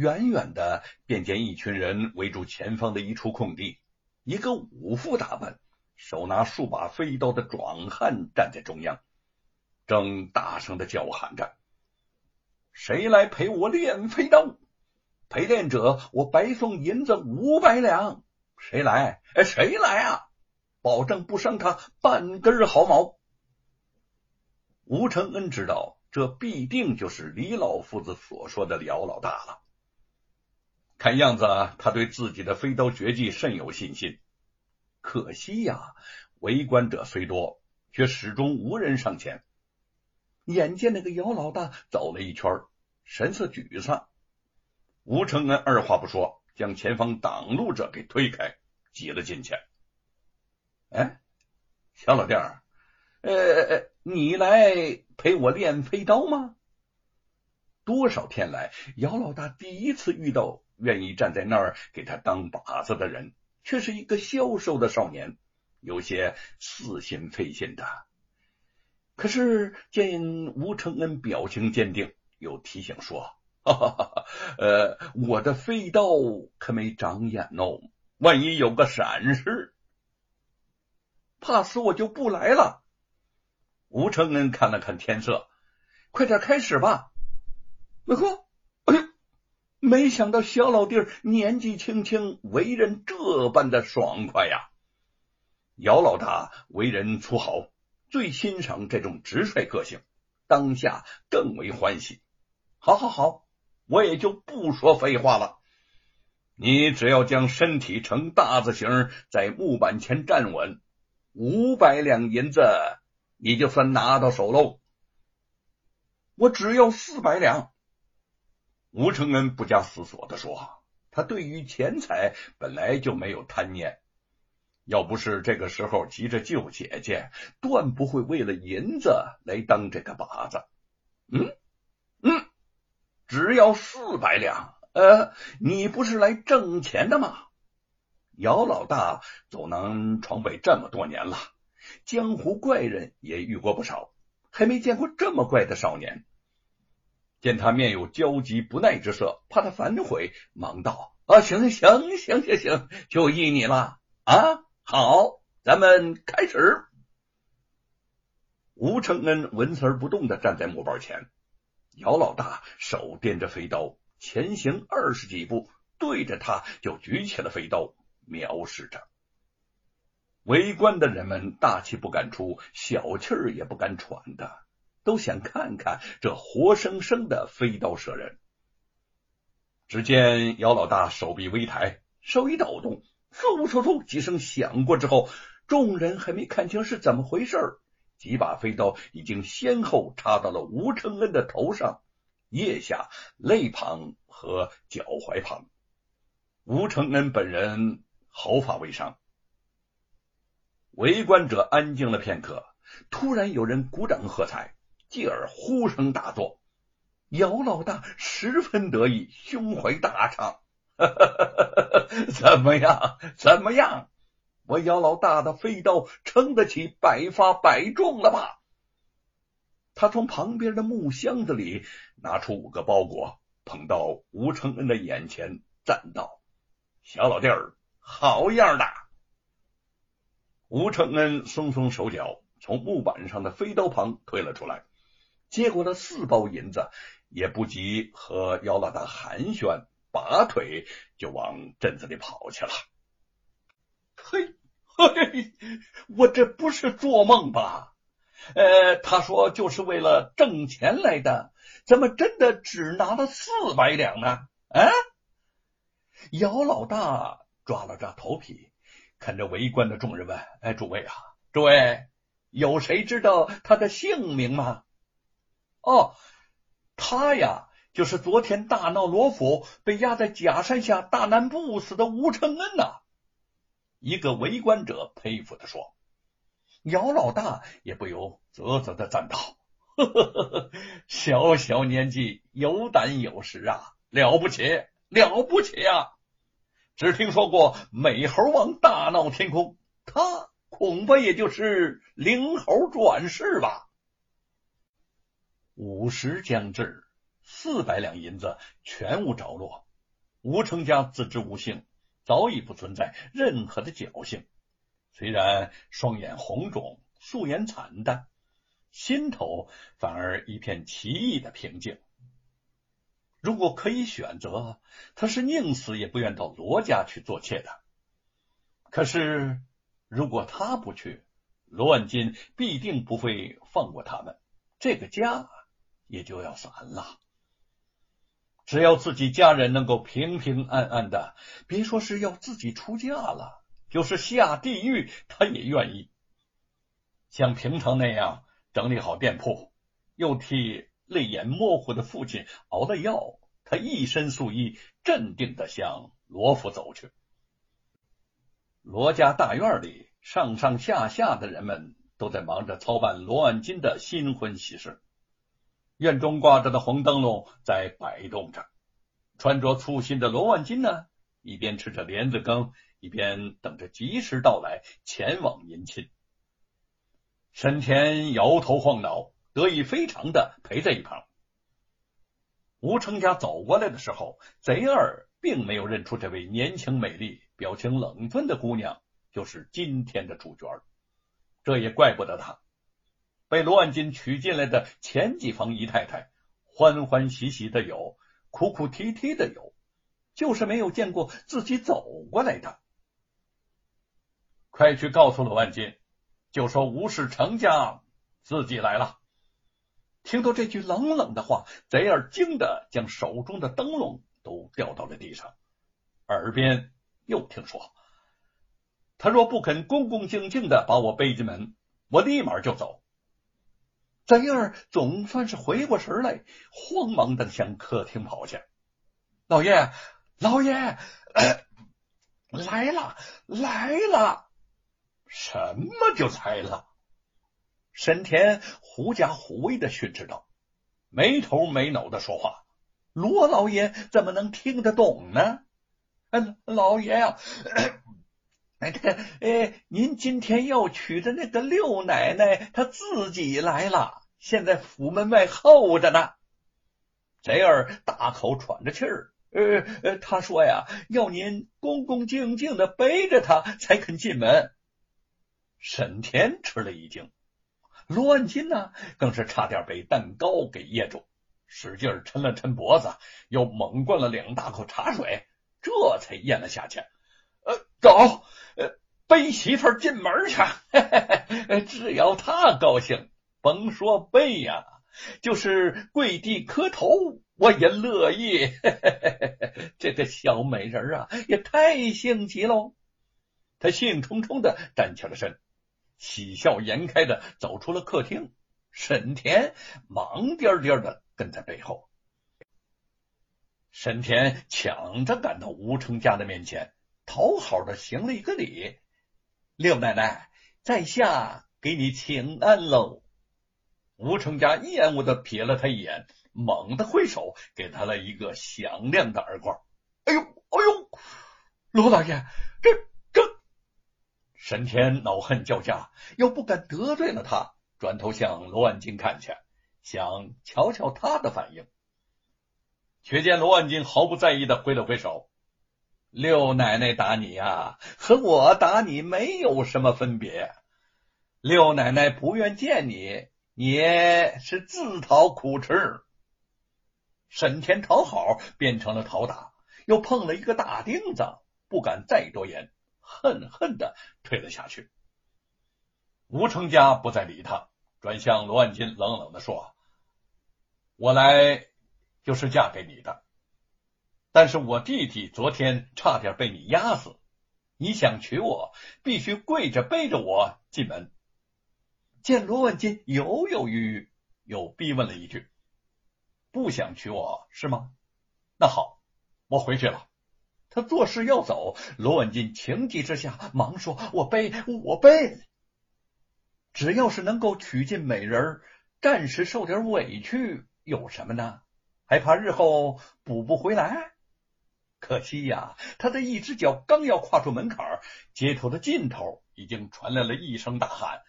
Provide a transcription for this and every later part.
远远的便见一群人围住前方的一处空地，一个武夫打扮、手拿数把飞刀的壮汉站在中央，正大声的叫喊着：“谁来陪我练飞刀？陪练者，我白送银子五百两。谁来？哎，谁来啊？保证不伤他半根毫毛。”吴承恩知道，这必定就是李老夫子所说的姚老大了。看样子，他对自己的飞刀绝技甚有信心。可惜呀，围观者虽多，却始终无人上前。眼见那个姚老大走了一圈，神色沮丧。吴承恩二话不说，将前方挡路者给推开，挤了进去。哎，小老弟儿，呃。你来陪我练飞刀吗？多少天来，姚老大第一次遇到愿意站在那儿给他当靶子的人，却是一个消瘦的少年，有些似信非信的。可是见吴承恩表情坚定，又提醒说：“哈 哈哈，呃，我的飞刀可没长眼哦，万一有个闪失，怕死我就不来了。”吴承恩看了看天色，快点开始吧。哎呵，没想到小老弟年纪轻轻，为人这般的爽快呀！姚老大为人粗豪，最欣赏这种直率个性，当下更为欢喜。好，好，好，我也就不说废话了。你只要将身体呈大字形，在木板前站稳，五百两银子。你就算拿到手喽，我只要四百两。吴承恩不加思索的说：“他对于钱财本来就没有贪念，要不是这个时候急着救姐姐，断不会为了银子来当这个靶子。”嗯嗯，只要四百两。呃，你不是来挣钱的吗？姚老大走南闯北这么多年了。江湖怪人也遇过不少，还没见过这么怪的少年。见他面有焦急不耐之色，怕他反悔，忙道：“啊，行行行行行，就依你了啊！好，咱们开始。”吴承恩纹丝不动的站在木板前，姚老大手掂着飞刀，前行二十几步，对着他就举起了飞刀，瞄视着。围观的人们大气不敢出，小气儿也不敢喘的，都想看看这活生生的飞刀射人。只见姚老大手臂微抬，手一抖动，嗖嗖嗖几声响过之后，众人还没看清是怎么回事，几把飞刀已经先后插到了吴承恩的头上、腋下、肋旁和脚踝旁。吴承恩本人毫发未伤。围观者安静了片刻，突然有人鼓掌喝彩，继而呼声大作。姚老大十分得意，胸怀大畅：“ 怎么样？怎么样？我姚老大的飞刀撑得起百发百中了吧？”他从旁边的木箱子里拿出五个包裹，捧到吴承恩的眼前，赞道：“小老弟儿，好样的！”吴承恩松松手脚，从木板上的飞刀旁退了出来，接过了四包银子，也不及和姚老大寒暄，拔腿就往镇子里跑去了。嘿，嘿，我这不是做梦吧？呃，他说就是为了挣钱来的，怎么真的只拿了四百两呢？啊！姚老大抓了抓头皮。看着围观的众人问：“哎，诸位啊，诸位，有谁知道他的姓名吗？”“哦，他呀，就是昨天大闹罗府，被压在假山下大难不死的吴承恩呐。”一个围观者佩服的说。姚老大也不由啧啧的赞道：“呵呵呵呵，小小年纪有胆有识啊，了不起，了不起啊！”只听说过美猴王大闹天宫，他恐怕也就是灵猴转世吧。午时将至，四百两银子全无着落，吴成家自知无幸，早已不存在任何的侥幸。虽然双眼红肿，素颜惨淡，心头反而一片奇异的平静。如果可以选择，他是宁死也不愿到罗家去做妾的。可是，如果他不去，罗万金必定不会放过他们，这个家也就要散了。只要自己家人能够平平安安的，别说是要自己出嫁了，就是下地狱，他也愿意。像平常那样整理好店铺，又替泪眼模糊的父亲熬了药，他一身素衣，镇定的向罗府走去。罗家大院里，上上下下的人们都在忙着操办罗万金的新婚喜事。院中挂着的红灯笼在摆动着，穿着粗心的罗万金呢，一边吃着莲子羹，一边等着吉时到来前往迎亲。沈田摇头晃脑，得意非常的陪在一旁。吴成家走过来的时候，贼儿并没有认出这位年轻美丽、表情冷峻的姑娘就是今天的主角，这也怪不得他。被罗万金娶进来的前几房姨太太，欢欢喜喜的有，哭哭啼啼的有，就是没有见过自己走过来的。快去告诉罗万金，就说吴氏成家自己来了。听到这句冷冷的话，贼儿惊得将手中的灯笼都掉到了地上，耳边又听说，他若不肯恭恭敬敬的把我背进门，我立马就走。贼儿总算是回过神来，慌忙的向客厅跑去。老爷，老爷，来了，来了！什么就来了？沈田狐假虎威的训斥道，没头没脑的说话。罗老爷怎么能听得懂呢？嗯，老爷呀，哎，这个，哎，您今天要娶的那个六奶奶，她自己来了。现在府门外候着呢，贼儿大口喘着气儿。呃呃，他说呀，要您恭恭敬敬的背着他才肯进门。沈田吃了一惊，罗万金呢，更是差点被蛋糕给噎住，使劲抻了抻脖子，又猛灌了两大口茶水，这才咽了下去。呃，走，呃，背媳妇进门去，嘿 嘿只要他高兴。甭说背呀，就是跪地磕头，我也乐意。这个小美人啊，也太性急喽！他兴冲冲的站起了身，喜笑颜开的走出了客厅。沈田忙颠颠的跟在背后。沈田抢着赶到吴成家的面前，讨好的行了一个礼：“六奶奶，在下给你请安喽。”吴成家厌恶的瞥了他一眼，猛地挥手给他了一个响亮的耳光。哎呦，哎呦，罗大爷，这这！沈天恼恨交加，又不敢得罪了他，转头向罗万金看去，想瞧瞧他的反应。却见罗万金毫不在意的挥了挥手：“六奶奶打你呀，和我打你没有什么分别。六奶奶不愿见你。”也是自讨苦吃。沈田讨好变成了讨打，又碰了一个大钉子，不敢再多言，恨恨的退了下去。吴成家不再理他，转向罗万金，冷冷的说：“我来就是嫁给你的，但是我弟弟昨天差点被你压死，你想娶我，必须跪着背着我进门。”见罗万金犹犹豫豫，又逼问了一句：“不想娶我是吗？”那好，我回去了。他作势要走，罗万金情急之下忙说：“我背，我背。只要是能够娶进美人，暂时受点委屈有什么呢？还怕日后补不回来？可惜呀，他的一只脚刚要跨出门槛，街头的尽头已经传来了一声大喊。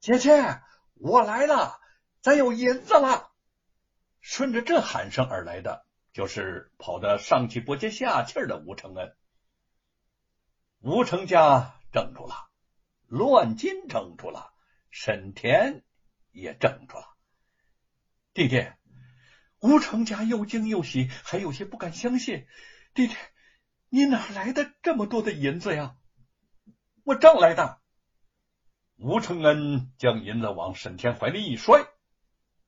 姐姐，我来了，咱有银子了。顺着这喊声而来的，就是跑得上气不接下气的吴承恩。吴成家怔住了，乱金怔住了，沈田也怔住了。弟弟，吴成家又惊又喜，还有些不敢相信。弟弟，你哪来的这么多的银子呀？我挣来的。吴承恩将银子往沈天怀里一摔，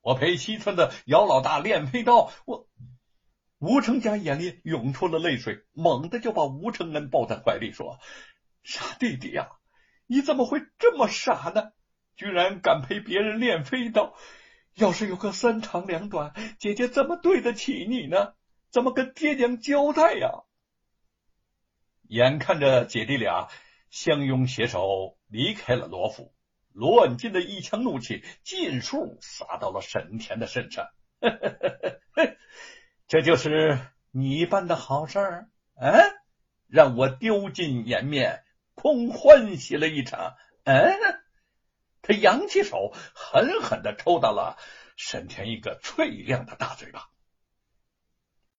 我陪西村的姚老大练飞刀，我。吴成家眼里涌出了泪水，猛地就把吴承恩抱在怀里说：“傻弟弟呀，你怎么会这么傻呢？居然敢陪别人练飞刀！要是有个三长两短，姐姐怎么对得起你呢？怎么跟爹娘交代呀？”眼看着姐弟俩相拥携手离开了罗府，罗万金的一腔怒气尽数撒到了沈田的身上。这就是你办的好事儿，嗯，让我丢尽颜面，空欢喜了一场，嗯。他扬起手，狠狠的抽到了沈田一个脆亮的大嘴巴。